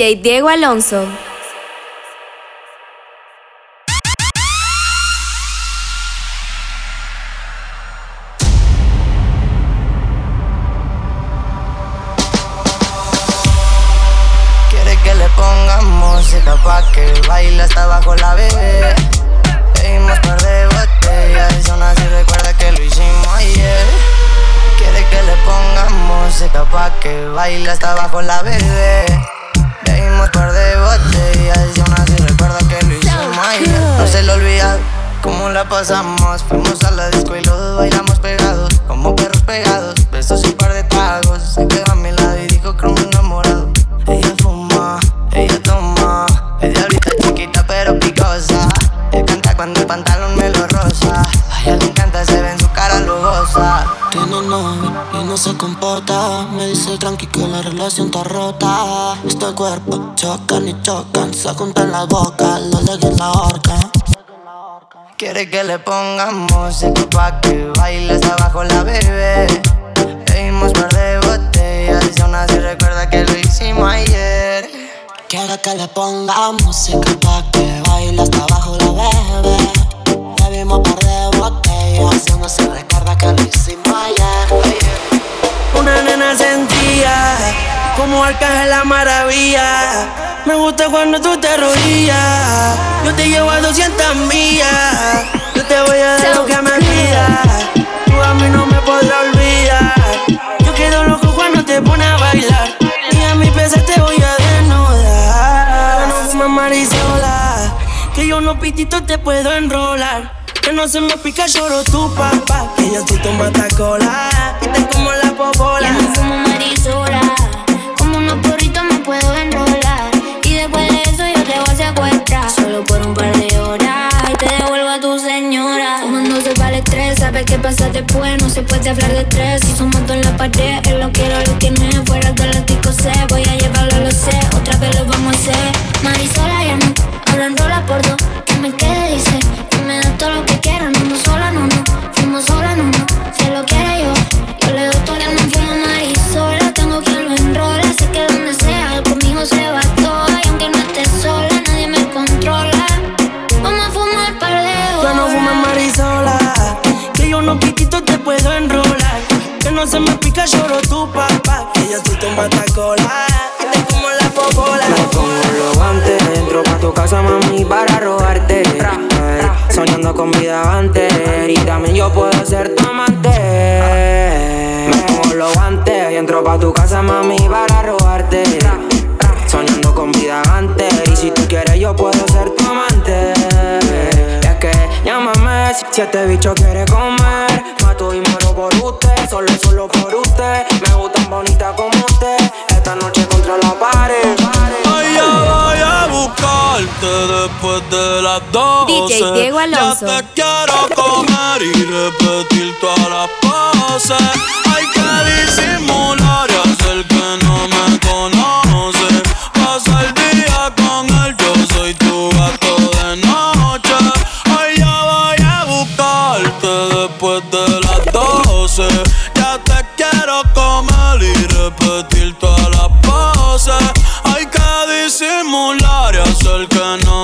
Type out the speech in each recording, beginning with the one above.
Diego Alonso. Está rota. Este cuerpo chocan y chocan. Se juntan la boca, lo leguen la horca. Quiere que le pongamos música pa' que baile hasta abajo la bebé. Pedimos par de botellas y aún así recuerda que lo hicimos ayer. Quiere que le ponga música pa' que baile hasta abajo la bebé. Bebimos par de botellas y aún así recuerda que lo hicimos ayer. Una nena sentía como arcángel la maravilla. Me gusta cuando tú te arrodillas. Yo te llevo a 200 millas. Yo te voy a dar lo que me pidas. Tú a mí no me podrás olvidar. Yo quedo loco cuando te pones a bailar. Y a mi pesar te voy a desnudar. No fumes marisola. Que yo no pitito te puedo enrolar. Que no se me pica, lloro tu papá. Que yo soy tu matacola. Y te como la popola. Ya no fumo marisola. Puedo enrolar. Y después de eso yo te voy a secuestrar. Solo por un par de horas. Y te devuelvo a tu señora. Fumándose para el estrés. Sabes qué pasa después. No se puede hablar de estrés. Si somos en la pared. Él lo quiero, lo es. Fuera galáctico sé. Voy a llevarlo, lo sé. Otra vez lo vamos a hacer. Marisola ya no. Ahora enrola por dos. Que me quede, dice. Que me da todo lo que quiera. No, puedo enrolar. Que no se me pica, lloro tu papá. Que yo soy tu matacola. Y te como la popola. Me pongo los guantes, entro pa' tu casa, mami, para robarte. Ay, soñando con vida antes, y también yo puedo ser tu amante. Me pongo los guantes y entro pa' tu casa, mami, para robarte. Soñando con vida antes, y si tú quieres, yo puedo ser tu amante. Llámame si, si este bicho quiere comer. Mato y muero por usted, solo solo por usted. Me gustan bonitas como usted. Esta noche contra la pared. Allá voy a buscarte después de las 12 DJ Diego Alonso. Ya te quiero comer y repetir todas las poses Hay que disimular y hacer que no me conoce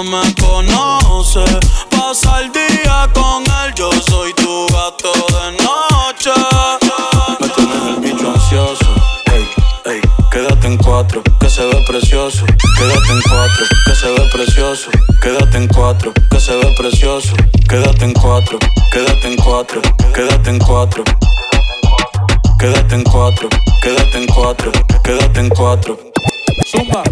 me conoce. Pasa el día con él, yo soy tu gato de noche. Me tienes el bicho ansioso. Ey, ey, quédate en cuatro, que se ve precioso. Quédate en cuatro, que se ve precioso. Quédate en cuatro, que se ve precioso. Quédate en cuatro, quédate en cuatro, quédate en cuatro. Quédate en cuatro, quédate en cuatro, quédate en cuatro. Zumba.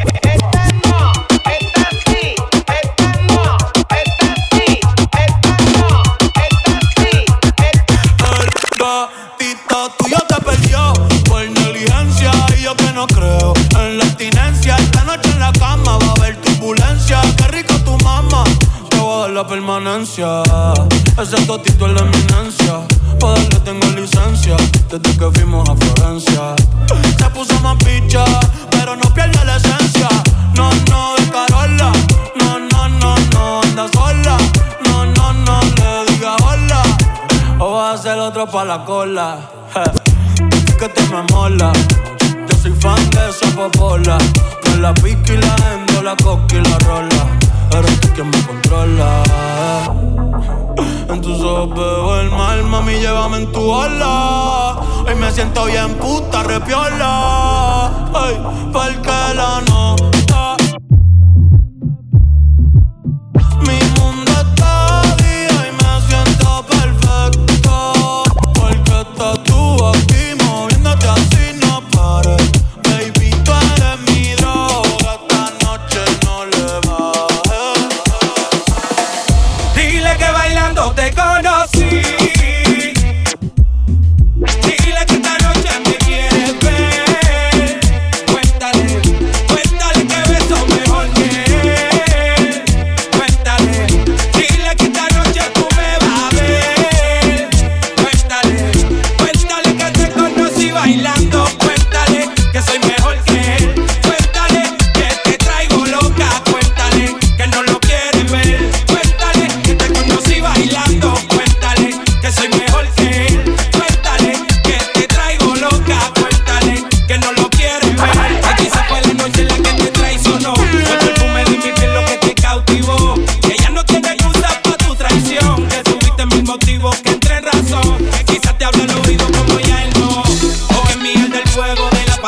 La permanencia. Ese totito es la eminencia. Pa' darle tengo licencia desde que fuimos a Florencia. Se puso más picha, pero no pierde la esencia. No, no, de Carola. No, no, no, no, anda sola. No, no, no, le diga hola. O va a ser otro pa' la cola. je. Que te me mola. Yo soy fan de esa popola. Con la pica y la endo, la coca y la rola. Eres tú quien me controla. En tus ojos veo el mal, mami, llévame en tu ola. Hoy me siento bien puta, repiola. Ay, porque la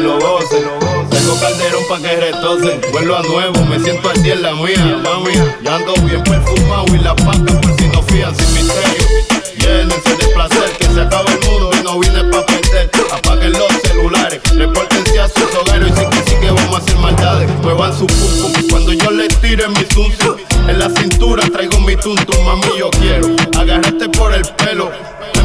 lo goce. Tengo calderón pa' que retocen. Vuelvo a nuevo, me siento al día en la mía, mami. Ya ando bien perfumado y la paca por si no fían sin misterio. Llénense de placer, que se acaba el mundo y no vine pa' perder. Apaguen los celulares, repórtense a sus hogares y sí que sí que vamos a hacer maldades. Muevan su pum cuando yo les tire mi tuntum. En la cintura traigo mi tuntum, mami, yo quiero agarrarte por el pelo.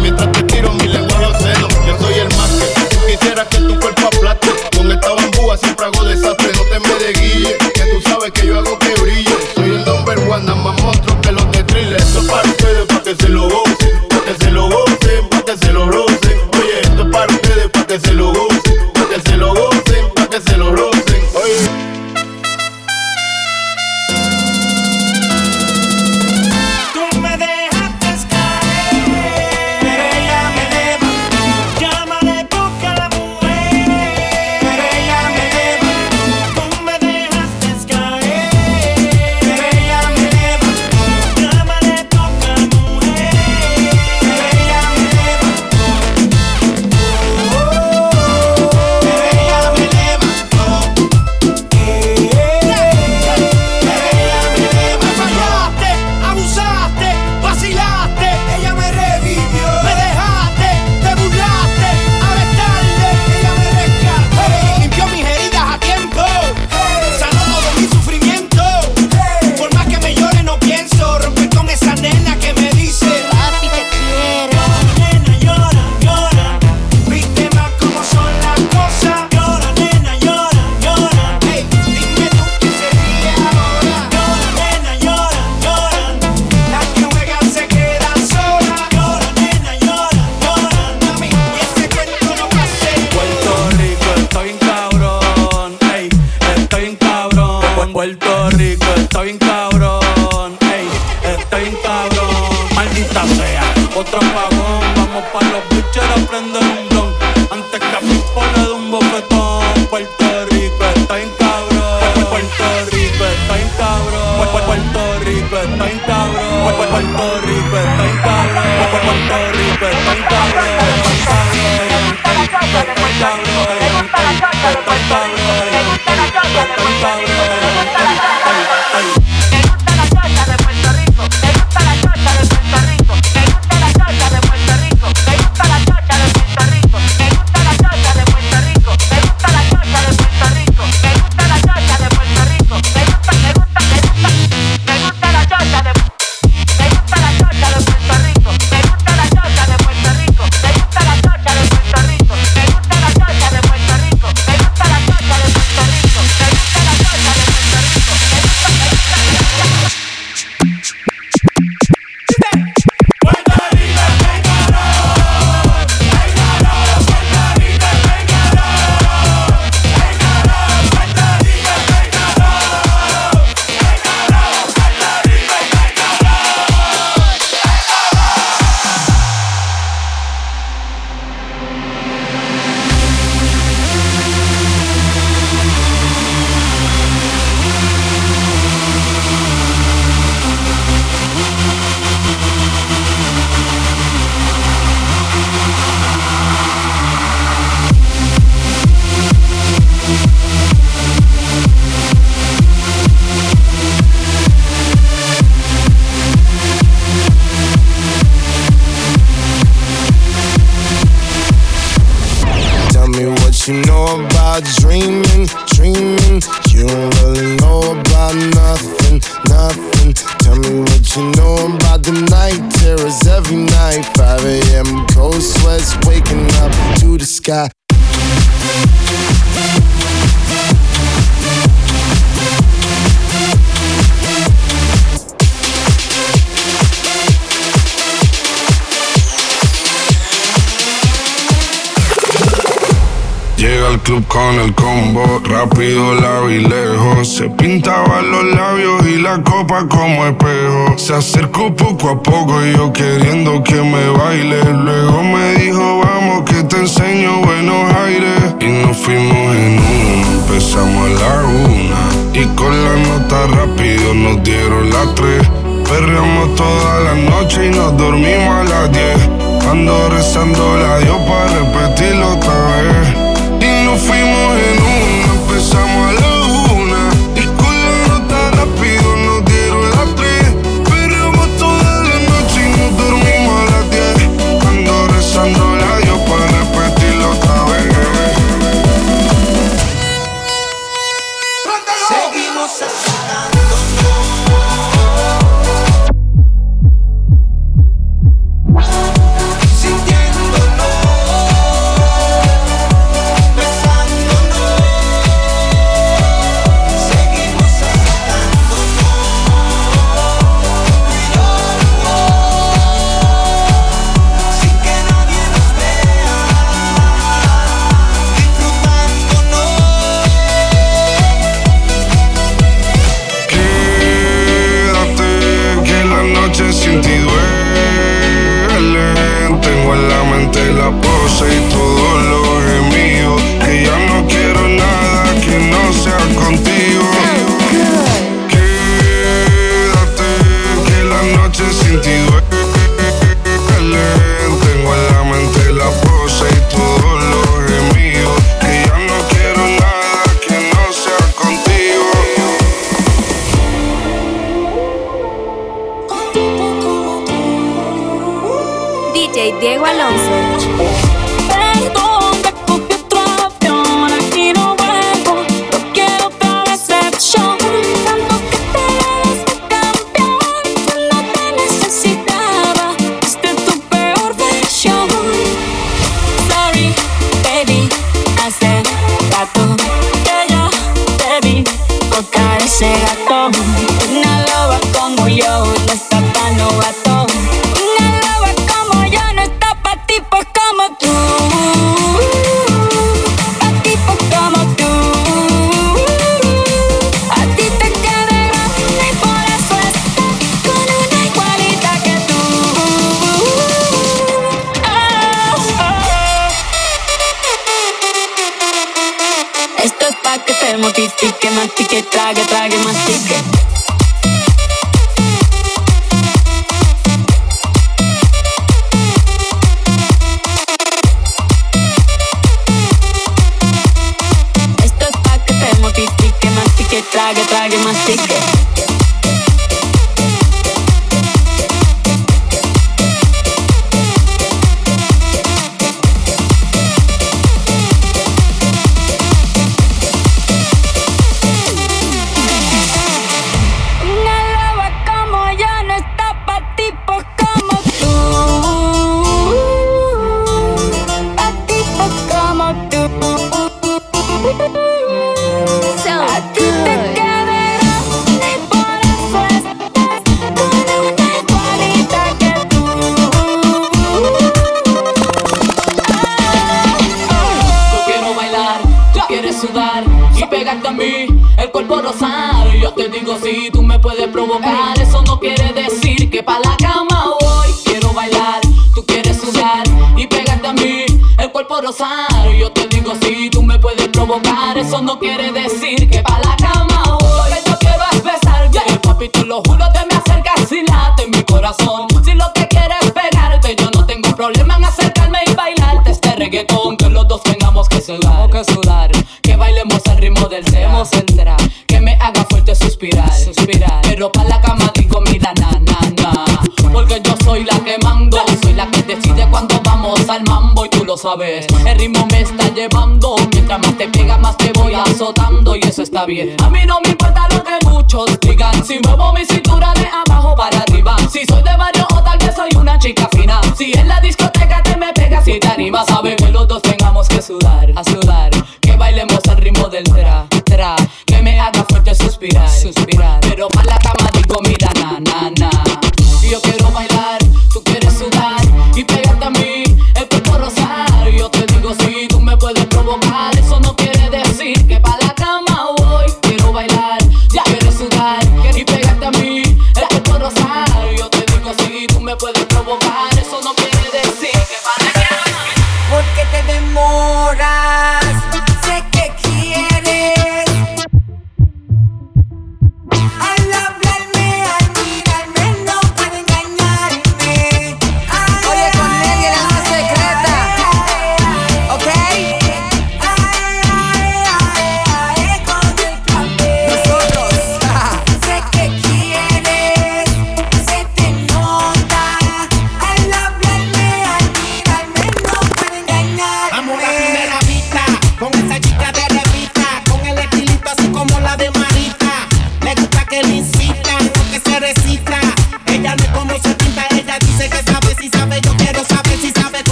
Mientras te tiro mi lengua los yo soy el más que quisiera que tu cuerpo aplaste. Con esta bambúa siempre hago desastre, no te me de guille. Que tú sabes que yo hago que brille. Soy el number one, nada más monstruo que los de thriller. Esto es para ustedes, para que se lo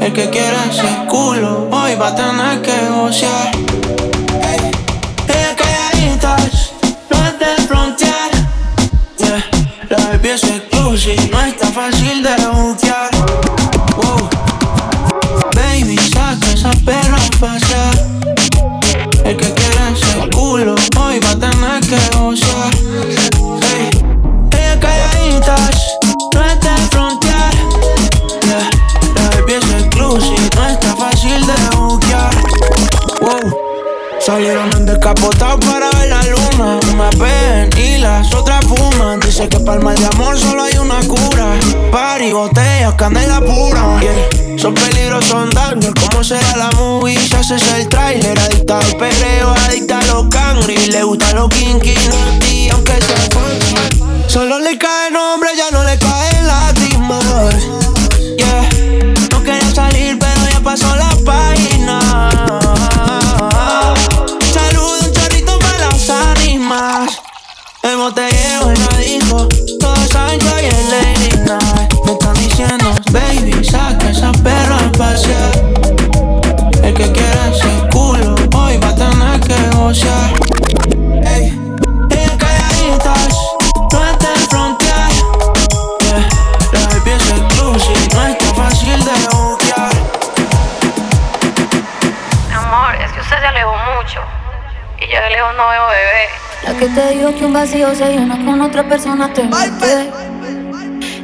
El que quiera ese culo, hoy va a tener que gozar. Hey. Te queritas, no es de frontear. La belleza es exclusiva, no es tan fácil de buquear. El mal de amor solo hay una cura. Party, botellas, candela pura. Yeah. Son peligros, son daños. ¿Cómo será la movie? Si haces el trailer, adicta al perreo, adicta a los cangri. Le gusta los kinky, y aunque sea. Solo le cae nombre, ya no le cae lágrimas. Yeah. No quería salir, pero ya pasó la saca esa perra a pasear. El que quiera ese culo, hoy va a tener que gocear. Ey, ella calladitas, no está en frontear. Yeah, la baby es exclusive, no está fácil de buquear. Mi amor, es que usted se alejó mucho. Y yo de lejos no veo bebé. La que te dijo que un vacío se llena con otra persona te miente.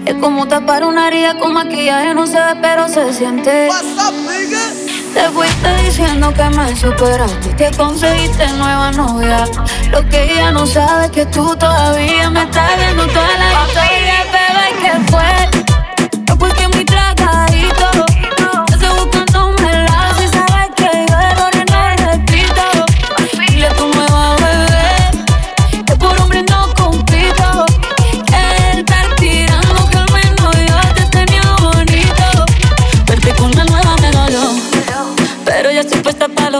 Es como tapar una herida con maquillaje, no se ve, pero se siente. Te fuiste diciendo que me superaste, que conseguiste nueva novia. Lo que ella no sabe es que tú todavía me estás viendo toda la historia, bebé, ¿qué fue?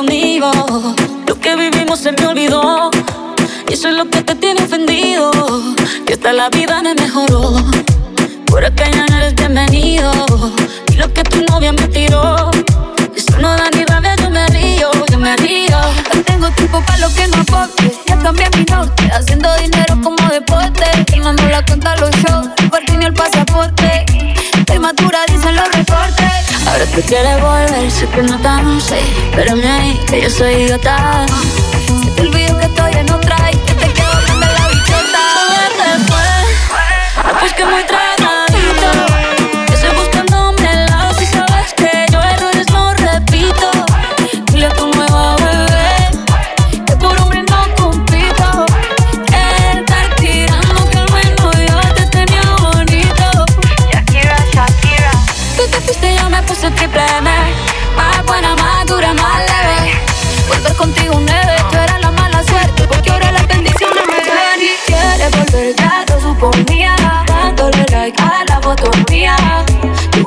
Para lo que vivimos se me olvidó. Y eso es lo que te tiene ofendido. Que hasta la vida me mejoró. Por acá ya no eres bienvenido. Y lo que tu novia me tiró. Eso no da ni rabia, yo me río, yo me río. No tengo tiempo para lo que no aporte. Ya cambié mi norte, haciendo dinero como deporte. Y no la cuenta los shows, por ni el pasaporte. Estoy madura. Ahora tú quieres volver, sé que no tan sé. Espérame ahí, que yo soy idiota. Se te olvidó que estoy en otra y que te quedo hablando la bichota. ¿Dónde fue? Pues que muy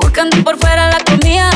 buscando por fuera la comida.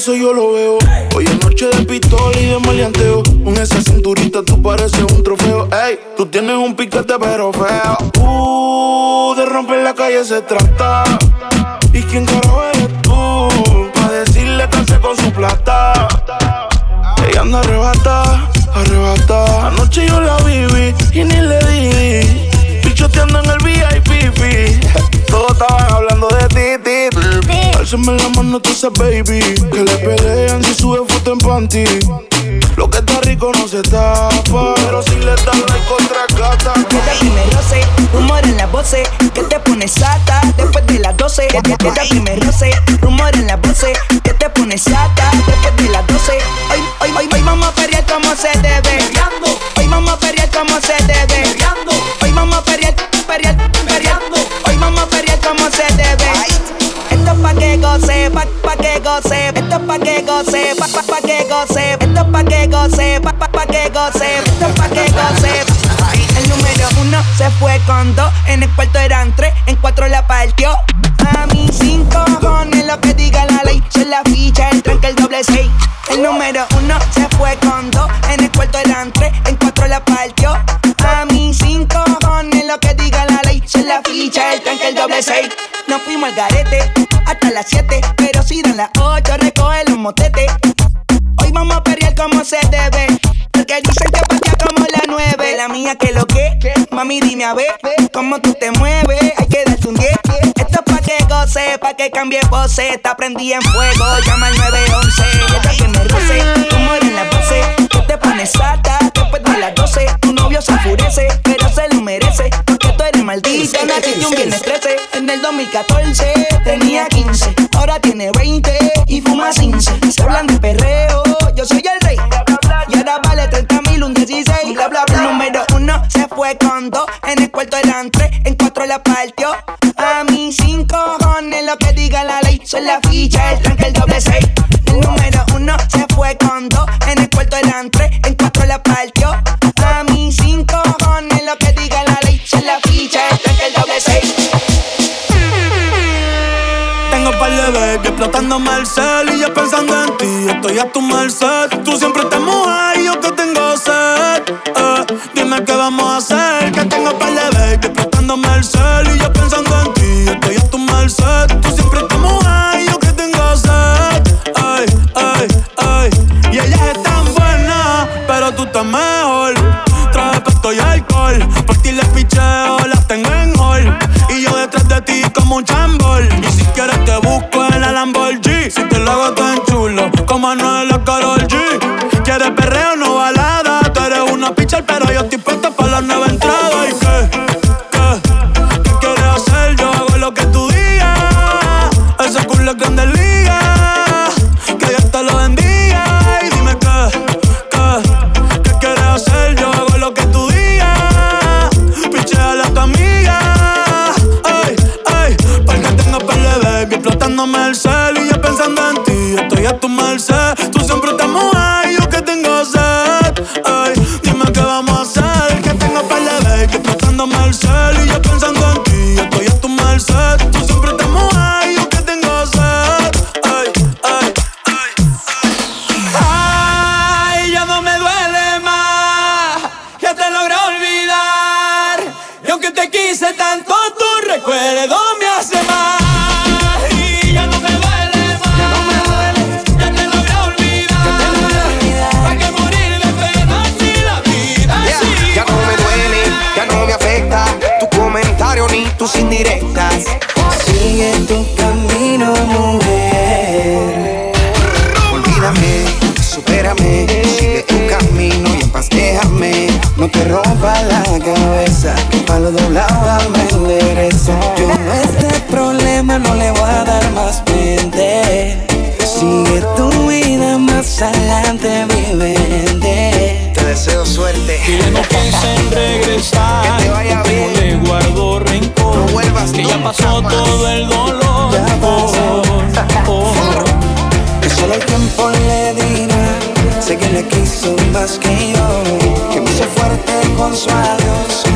Eso yo lo veo. Hoy es noche de pistola y de maleanteo. Con esa cinturita tú pareces un trofeo. Ey, tú tienes un piquete pero feo. Uh, de romper la calle se trata. ¿Y quién carajo eres tú? Pa' decirle que con su plata. Ella anda arrebata, arrebata. Anoche yo la Alzame la mano tú esa baby. Que le pelean si sube foto en panty. Lo que está rico no se tapa. Pero si le das like contra gata. Desde el primer roce, rumor en la voces, que te pones sata después de las 12. Desde el primer roce, rumor en la voces, que te pones sata después de las 12. Hoy, hoy, hoy, hoy vamos a pelear como se debe. Se fue con dos, en el cuarto eran tres, en cuatro la partió. A mí cinco cojones lo que diga la ley, se la ficha, el tranque, el doble seis. El número uno se fue con dos, en el cuarto eran tres, en cuatro la partió. A mí cinco cojones lo que diga la ley, se la ficha, el tranque, el doble seis. Nos fuimos al garete hasta las siete, pero si dan las ocho, recoge los motetes. Hoy vamos a pelear como se debe. Porque dicen que patea como la nueve. La mía que lo mami dime a ver cómo tú te mueves. Hay que darte un 10. Esto es pa' que goce, pa' que cambie pose. Está prendida en fuego, llama al 911. Esta que me roce, tú en la pose. Tú te pones sata después de las 12. Tu novio se enfurece, pero se lo merece. Porque tú eres maldita, naciste un viernes 13. En el 2014 tenía 15, ahora tiene 20 y fuma 15. Se hablan de perreo, dos. En el cuarto eran tres, en cuatro la partió. A mí cinco cojones lo que diga la ley. Son la ficha, el tranque, el doble seis. El número uno se fue con dos. En el cuarto eran tres, en cuatro la partió. A mí cinco cojones lo que diga la ley. Son la ficha, el tranque, el doble seis. Tengo par de baby explotándome el cel y yo pensando en ti, estoy a tu merced. te rompa la cabeza. Que palo doblado me enderezo. Yo no este problema no le voy a dar más mente. Sigue tu vida más adelante, mi vivente. Te deseo suerte. Que ya no piense regresar. Que te vaya bien. No le guardo rencor. No vuelvas Que ya pasó todo el dolor. Ya pasó. Oh, oh, oh. Que solo el tiempo le dirá. Sé que le quiso más que yo con su.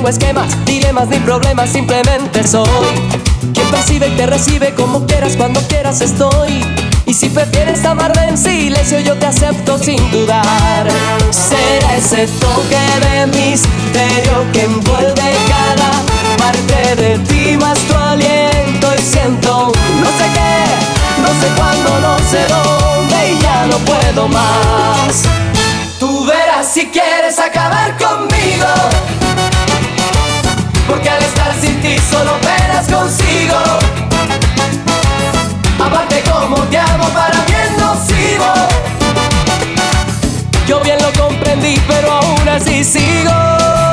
tengo esquemas, dilemas ni problemas, simplemente soy. Quien percibe y te recibe como quieras, cuando quieras estoy. Y si prefieres amarme en silencio, yo te acepto sin dudar. Será ese toque de misterio que envuelve cada parte de ti, más tu aliento y siento no sé qué, no sé cuándo, no sé dónde y ya no puedo más. Tú verás si quieres acabar conmigo porque al estar sin ti solo penas consigo. Aparte como te amo para mí es nocivo. Yo bien lo comprendí, pero aún así sigo.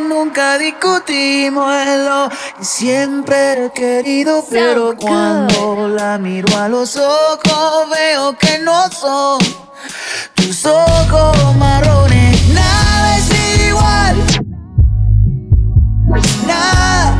nunca discutimos en lo y siempre he querido, pero cuando la miro a los ojos veo que no son tus ojos marrones. Nada es igual. Nada.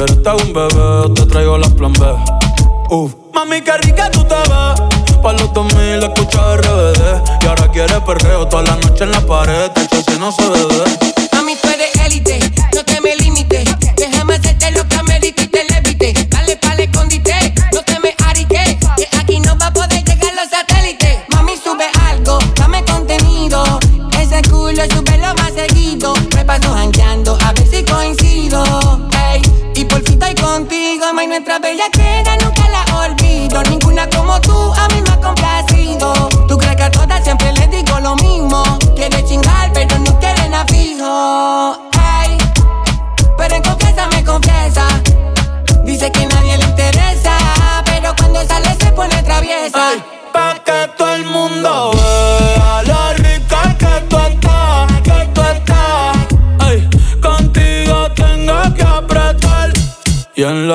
Si un bebé, te traigo las plan B. Uf. Mami, qué rica tú te ves. Pa' los 2000 escucha RBD. Y ahora quiere perreo toda la noche en la pared. Te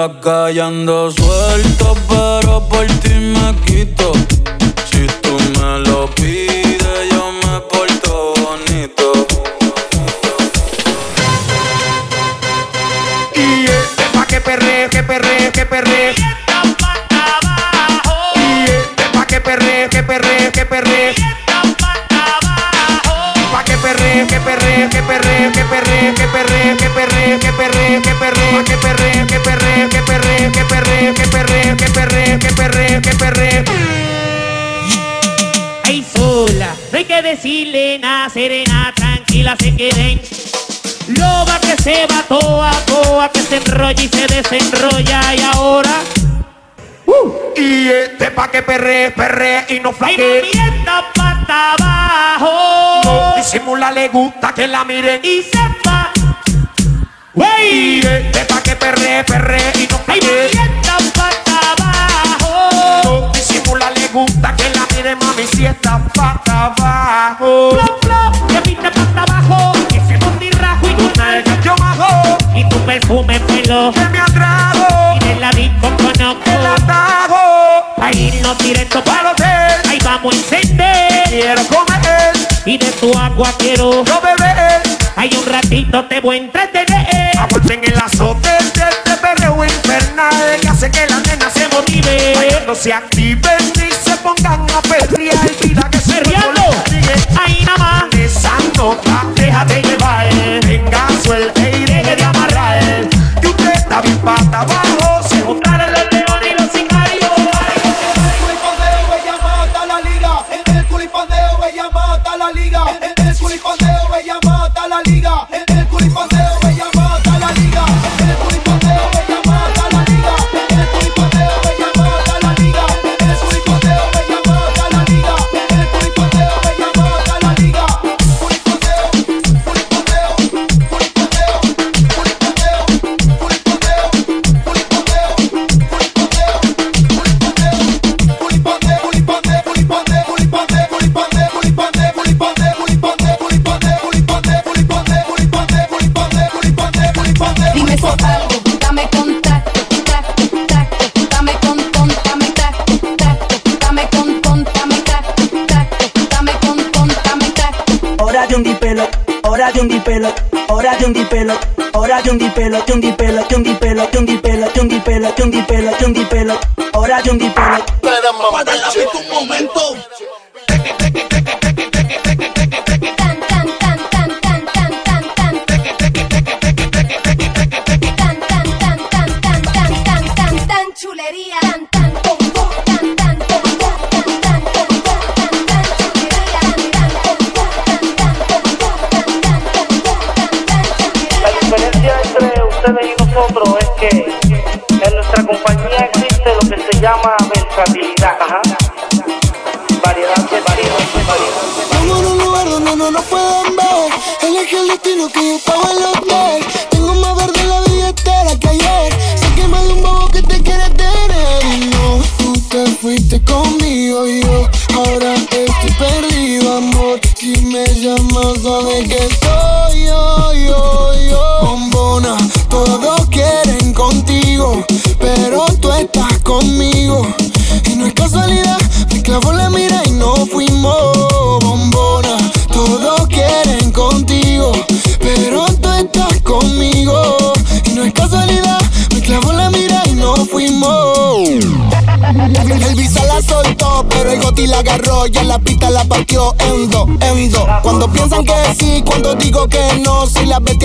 callando suelto. decirle nada, serena, tranquila, se queden. Loba que se va toa, toa, que se enrolla y se desenrolla y ahora. Uh, y este pa' que perre, perre y no flaque. Y no pata abajo. No disimula, le gusta que la miren. Y sepa. Wey. Y este pa' que perre, perre y no flaque. Y no pata abajo. No disimula, le gusta que la miren, mami, si esta pata abajo abajo. Plop, plop, te pinta para abajo. Ese rajo y tu nalga. Y tu perfume pelo que me atrajo. Y de la disco conozco. El atajo. Ahí no directo para hotel. Ahí vamos a encender. Quiero comer. Y de tu agua quiero no beber. Hay un ratito te voy a entretener. Aguanten el azote de este perreo infernal que hace que la nena se motive. No se activen ni se pongan a perrear. Vida que se loca, déjate llevar. Venga, suelta y deje de amarrar. Que usted está bien pata abajo. Ahora yo un dipelo, ahora yo un dipelo, yo un dipelo, yo un dipelo, yo un dipelo, yo un dipelo, yo un dipelo, yo un dipelo, un ahora un dipelo. baby.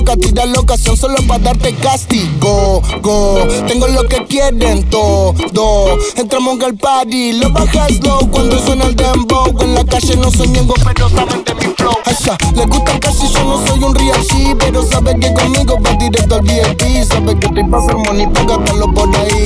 loca, tira loca, son solo para darte castigo. Go. Tengo lo que quieren todo. Entramos al party, lo bajas low cuando suena el dembow. En la calle no soy miembro, pero saben de mi flow. Asha, le gustan casi, yo no soy un real G, pero sabe que conmigo va directo al VIP. Sabe que te pasa el money, págatelo por ahí.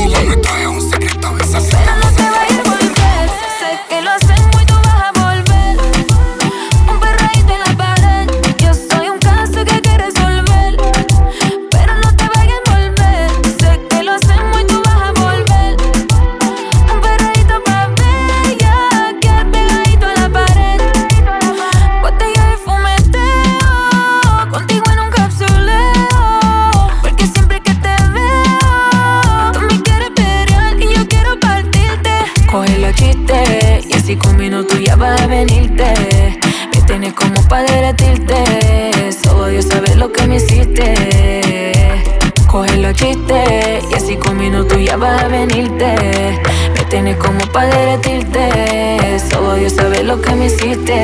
pa' derretirte. Solo Dios sabe lo que me hiciste.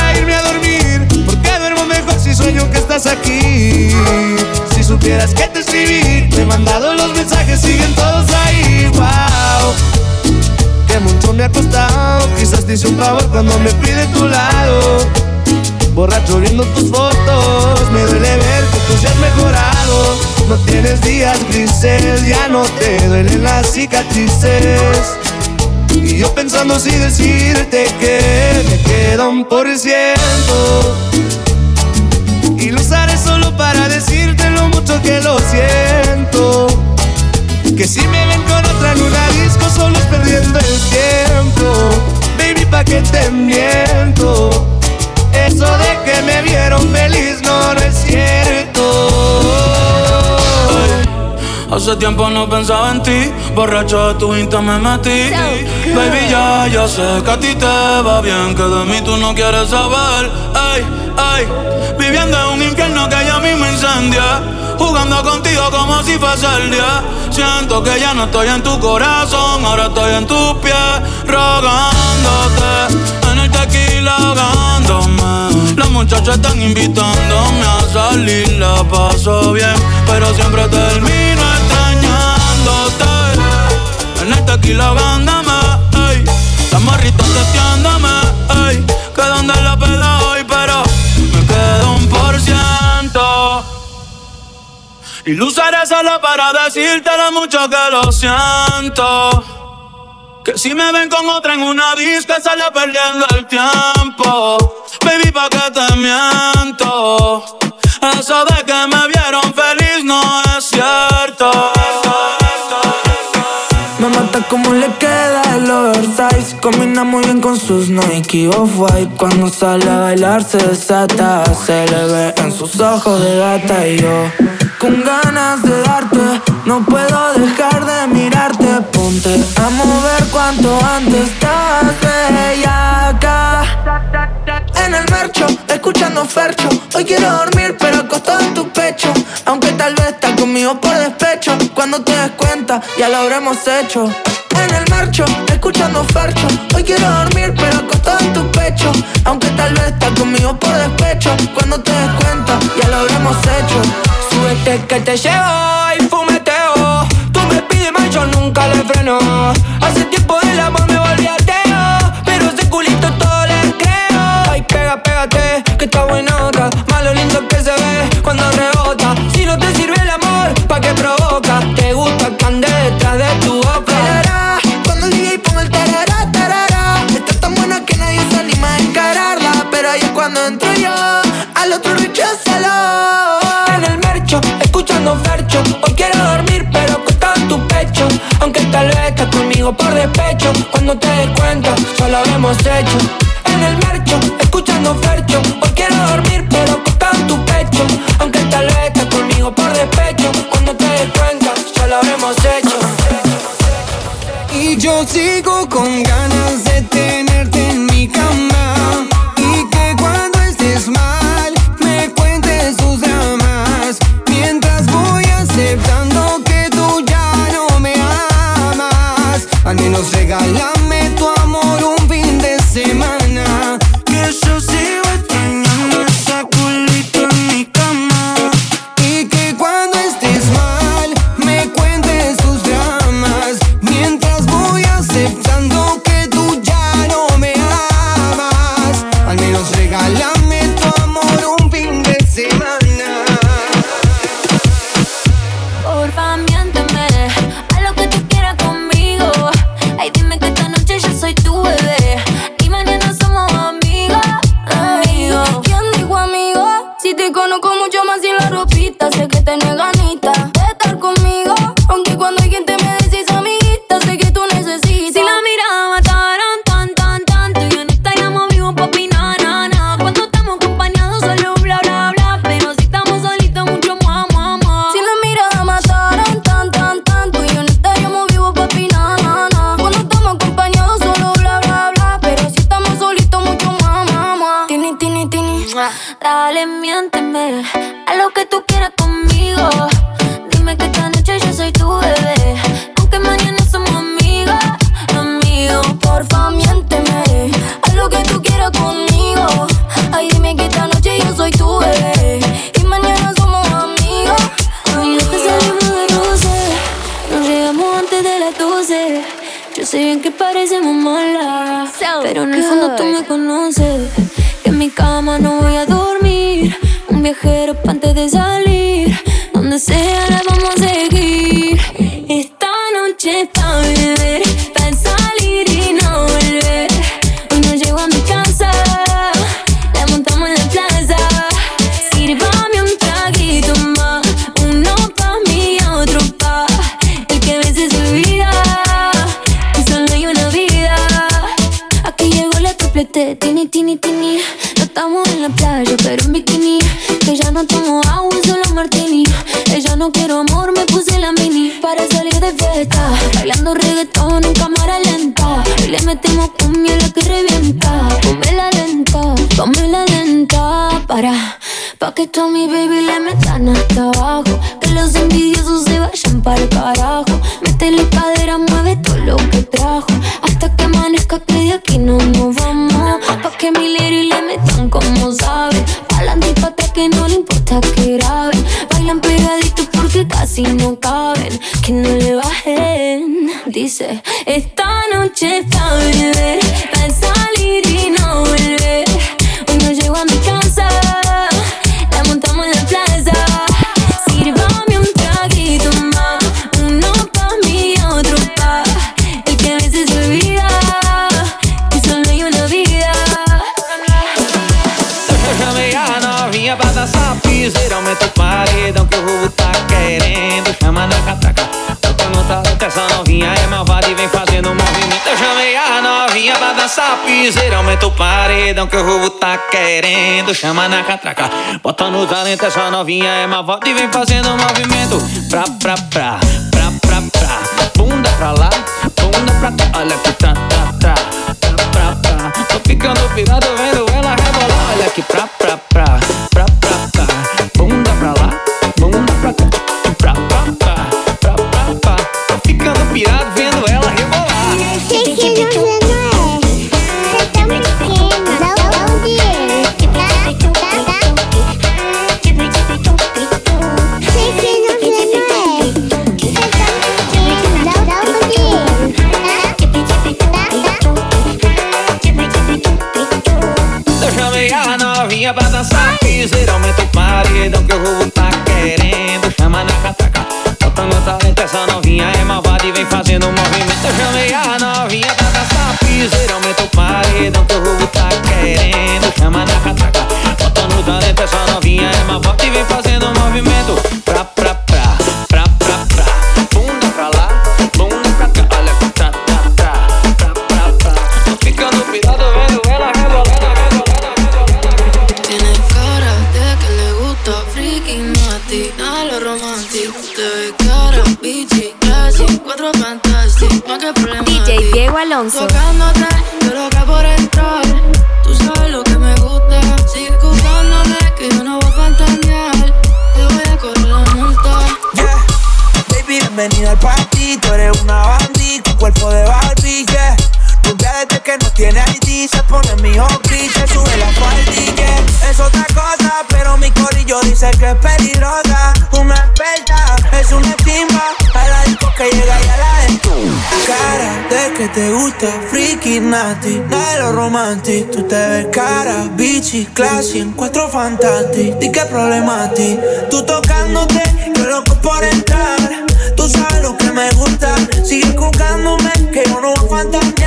Estás aquí. Si supieras que te escribí, te he mandado los mensajes, siguen todos ahí. Wow, que mucho me ha costado. Quizás te hice un favor cuando me fui de tu lado. Borracho viendo tus fotos, me duele ver que tú seas mejorado. No tienes días grises, ya no te duelen las cicatrices. Y yo pensando si decirte que me queda un por ciento. Solo para decirte lo mucho que lo siento. Que si me ven con otra en una disco, solo es perdiendo el tiempo. Baby, pa' que te miento. Eso de que me vieron feliz no, no es cierto. Hace tiempo no pensaba en ti, borracho de tu insta me metí. Baby, ya, ya sé que a ti te va bien, que de mí tú no quieres saber. Ay, ay, viviendo en un infierno que ya mismo incendia. Jugando contigo como si fuese el día. Siento que ya no estoy en tu corazón, ahora estoy en tus pies, rogándote. En el tequila ahogándome. Las muchachas están invitándome a salir, la paso bien, pero siempre termino extrañándote. En el tequila ahogándome. Las morritas testeándome, ey. Que donde la pela Y lo usaré solo para decirte lo mucho que lo siento. Que si me ven con otra en una disco, sale perdiendo el tiempo. Baby, pa' que te miento. Eso de que me vieron feliz no es cierto. Me mata como le queda el oversize Combina muy bien con sus Nike Off-White Cuando sale a bailar se desata Se le ve en sus ojos de gata y yo Con ganas de darte. No puedo dejar de mirarte. Ponte a mover cuanto antes. Estás bellaca En el marcho, escuchando Fercho. Hoy quiero dormir pero acostado en tu pecho. Aunque tal vez estás conmigo por despecho. Cuando te des cuenta ya lo habremos hecho. En el marcho, escuchando Fercho. Hoy quiero dormir pero acostado en tu pecho. Aunque tal vez estás conmigo por despecho. Cuando te des cuenta ya lo habremos hecho Súbete que te llevo y fumeteo. Tú me pides más, yo nunca le freno. Hace tiempo del amor por despecho Cuando te des cuenta, ya lo habremos hecho. En el mercho, escuchando Fercho Hoy quiero dormir pero acostado en tu pecho. Aunque tal vez estás conmigo por despecho Cuando te des cuenta, ya lo habremos hecho. Y yo sigo con ganas cámara lenta. Y le metemos cumbia la que revienta. Comela lenta, comela lenta. Para, pa' que tú a mi baby le metan hasta abajo. Que los envidiosos se vayan para el carajo. Métele cadera, mueve todo lo que trajo. Hasta que amanezca que de aquí no nos vamos. Pa' que mi y le metan como sabe. Pa'lante y pa' que no le importa que graben. Bailan pegaditos porque casi no caben. Que no le bajen dice, esta noche pa' novinha é malvada e vem fazendo movimento. Eu chamei a novinha pra dançar piseira. Aumenta o paredão que o roubo tá querendo. Chama na catraca, bota no talento. Essa novinha é malvada e vem fazendo movimento. Pra, pra, pra, pra, pra, pra. Bunda pra lá, bunda pra cá. Olha que tá, tá, tá. Pra, pra, pra. Tô ficando pirado vendo ela rebolar. Olha que pra, pra, pra. Te friki nati, nero romanti Tu te ves cara, bici, classi En cuatro fantasy, di che problemati? Tu tocándote, yo loco por entrar Tu sai lo che me gusta Sigue jugándome, che yo no voy a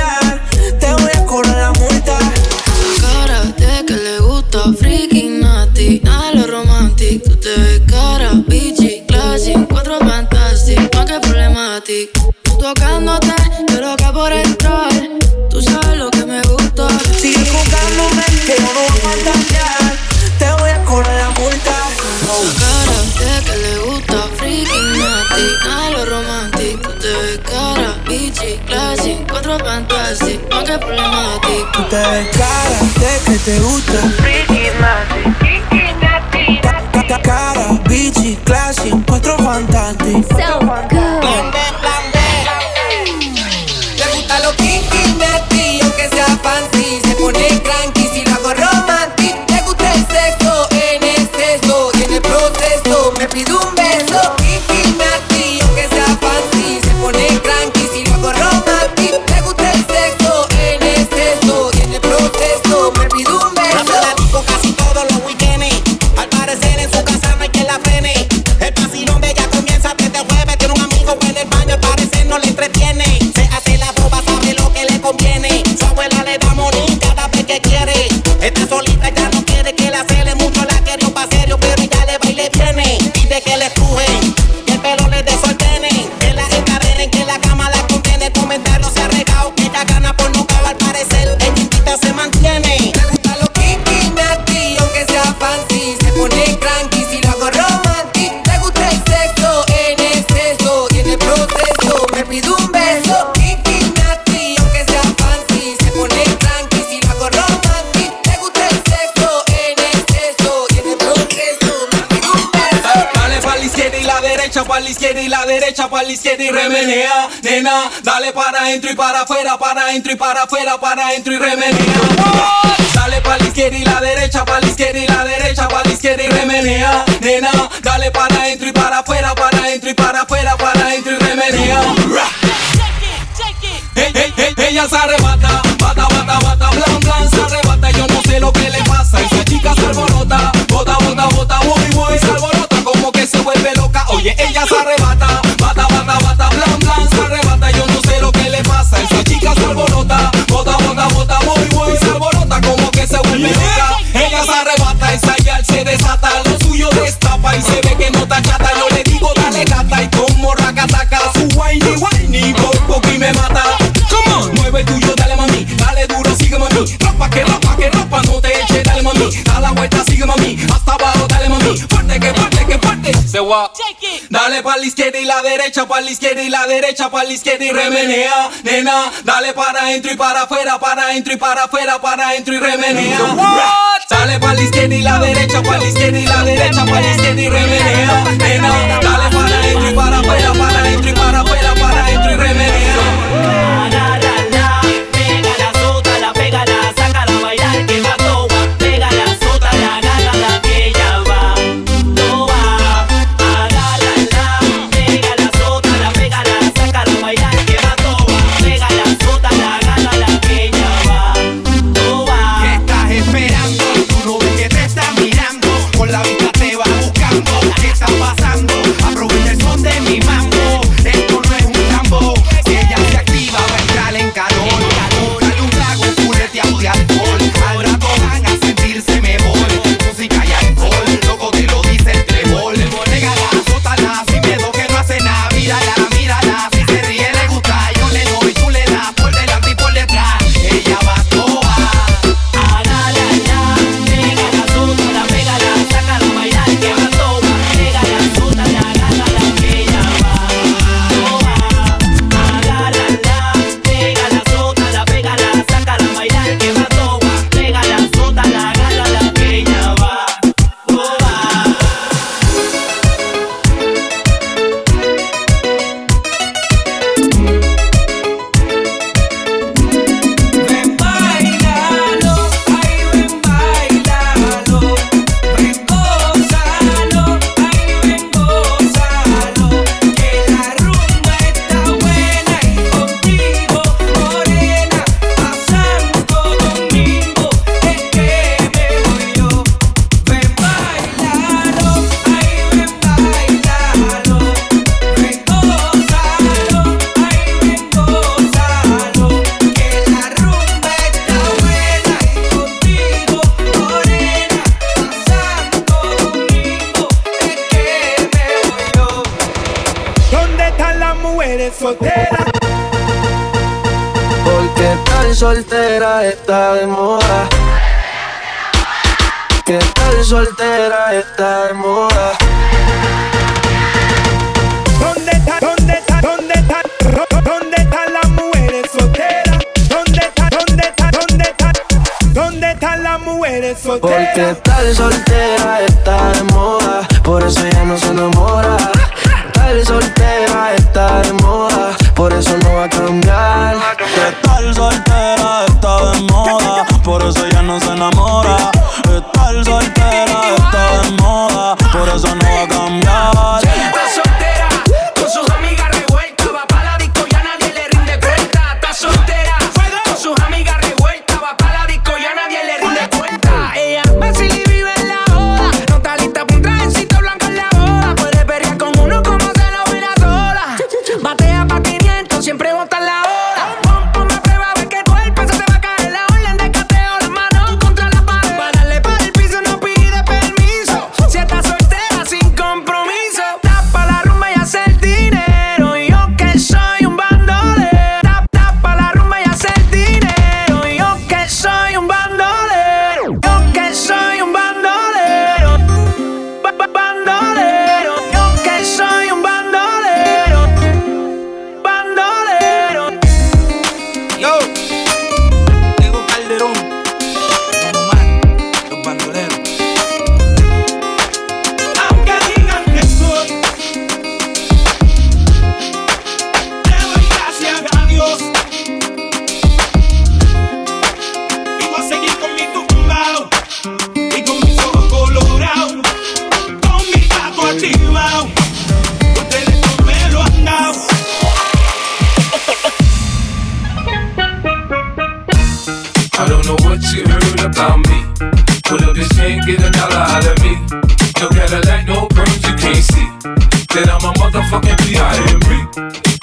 eres problemático. Tú te cara de que te gusta. Ricky Martin. Cara, bichi, classy, encuentro fantástico. So good. Plan B, plan B. Le gusta lo kinky, de nasty, aunque sea fancy. Se pone cranky si lo hago romántico. Le gusta el sexo en exceso y en el proceso me pido un para afuera, para adentro y para afuera, para adentro y remedio. Dale para la izquierda y la derecha, para la izquierda y la derecha, para la izquierda y remenea, nena. Dale para adentro y para afuera, para adentro y para afuera, para adentro y remenea. Dale para la izquierda y la derecha, para la izquierda y la derecha, para la izquierda y remenea, nena. Dale para adentro y para afuera, para adentro y para afuera.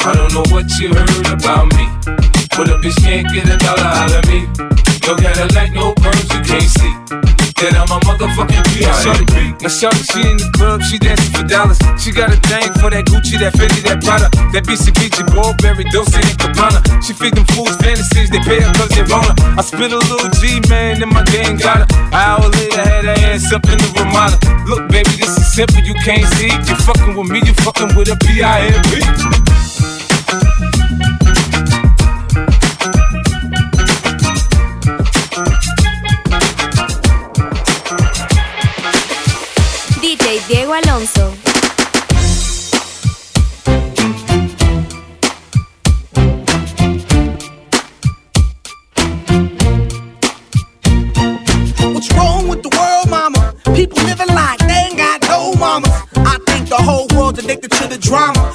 I don't know what you heard about me. But a bitch can't get a dollar out of me. No Cadillac, no perms, you can't see. That I'm a motherfucking. Now shorty, she in the club, she dancing for dollars. She got a thing for that Gucci, that Fendi, that Prada, that BCBG, Burberry, Dolce and Gabbana. She feed them fools fantasies, they pay her cause they want her. I spit a little G, man, and my gang got her. An hour later, had her ass up in the Ramada. Look, baby, this is simple, you can't see. You fucking with me, you fucking with a P.I.M.P. Diego Alonso. What's wrong with the world, mama? People living like they ain't got no mamas. I think the whole world's addicted to the drama.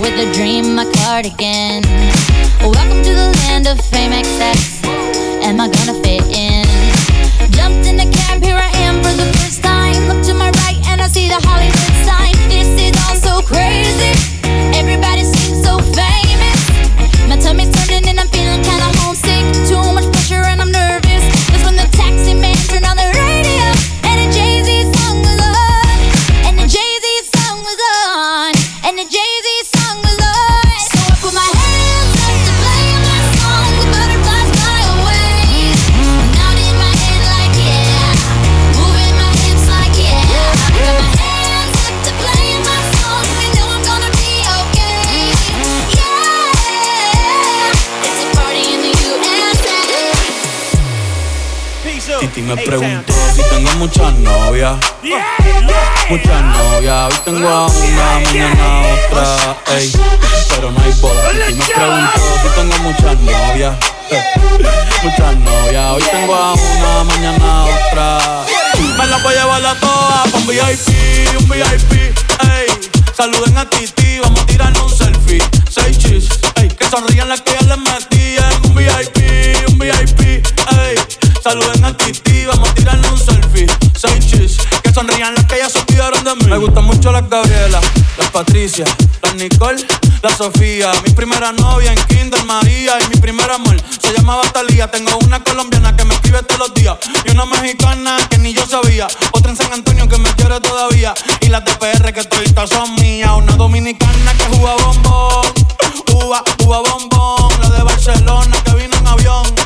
With a dream, my cardigan. Welcome to the land of fame excess. Am I gonna fit in? Jumped in the cab, here I am for the first time. Look to my right and I see the Hollywood sign. This is all so crazy. Everybody seems so famous. My tummy's turning and I'm feeling kinda me preguntó si tengo muchas novias. Muchas novias, hoy tengo a una, mañana otra, ey. Pero no hay boda. Me preguntó si tengo muchas novias. Muchas novias, hoy tengo a una, mañana otra. Me la voy a llevar a todas un VIP, un VIP, ey. Saluden a Titi, vamos a tirarnos un selfie. Seis chis, ey. Que sonrían las que ya les metí en un VIP. Saluden a Titi, vamos a tirarnos un selfie. Seis chis, que sonrían las que ya se olvidaron de mí. Me gustan mucho las Gabriela, las Patricia, las Nicole, la Sofía. Mi primera novia en Kinder María y mi primer amor se llamaba Talía. Tengo una colombiana que me escribe todos los días y una mexicana que ni yo sabía. Otra en San Antonio que me quiere todavía y las de PR que toditas son mías. Una dominicana que juega bombón, uva, uva bombón. La de Barcelona que vino en avión.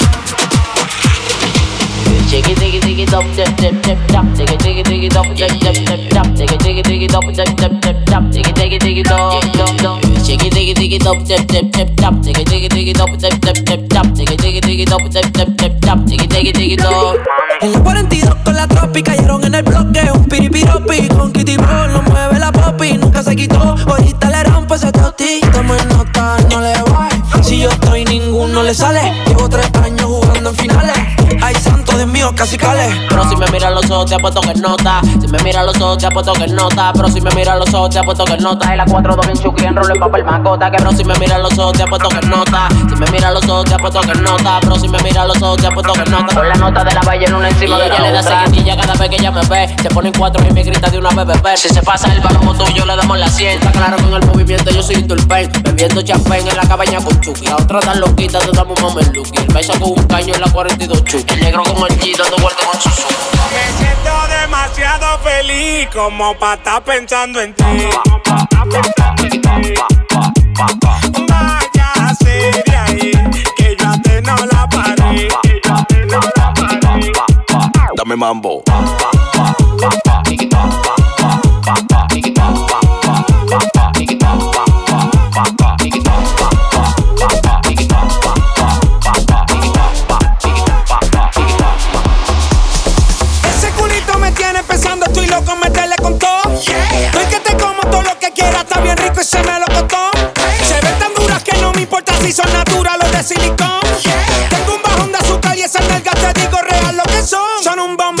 Jiggy diggy diggy dop diggy dop dip dop Jiggy En la 42 con la tropi cayeron en el bloque. Un piripiropi con Kitty Ball. No mueve la popi, nunca se quitó. Ahorita le rompo ese toti. En nota, no le voy. Si yo estoy, ninguno no le sale. Llevo tres años jugando en finales. Pero si me mira los ojos, te apuesto que nota. Si me mira los ojos, te apuesto que nota. Pero si me mira los ojos, te apuesto que nota. Y la 4 2 bien chuki en en papel macota. Que pero si me mira los ojos, te apuesto que nota. Si me mira los ojos, te apuesto que nota. Pero si me mira los ojos, te apuesto que nota. Con la nota de la valle en una encima de ella le da seguidilla cada vez que ella me ve. Se pone en cuatro y me grita de una bebé. Si se pasa el balón tuyo, le damos la 100. Está claro con el movimiento, yo soy turpen. Bebiendo champán en la cabaña con Chucky. La otra tan loquita, te damos un Lucky. El beso con un caño en la 42 Chucky. El negro con el G Me siento demasiado feliz como para estar pensando en ti. Váyase de ahí, que yo a ti no la paré. Que yo no la paré. Dame mambo. Silicón. Tengo un bajón de azúcar y esas nalgas te digo real lo que son. Son un bombón,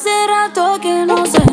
hace rato que no sé.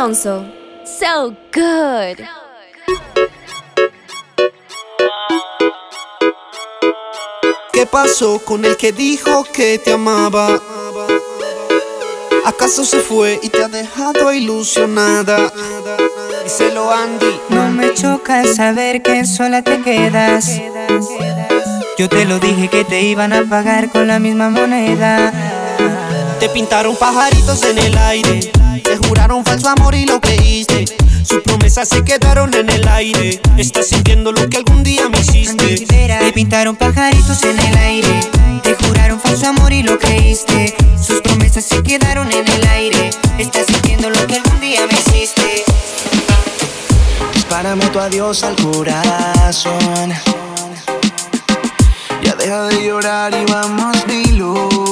So good. ¿Qué pasó con el que dijo que te amaba? ¿Acaso se fue y te ha dejado ilusionada? Díselo Andy. No me choca saber que sola te quedas. Yo te lo dije que te iban a pagar con la misma moneda. Te pintaron pajaritos en el aire te juraron falso amor y lo creíste. Sus promesas se quedaron en el aire. Estás sintiendo lo que algún día me hiciste. Te pintaron pajaritos en el aire. Te juraron falso amor y lo creíste. Sus promesas se quedaron en el aire. Estás sintiendo lo que algún día me hiciste. Párame tu adiós al corazón. Ya deja de llorar y vamos, de luz.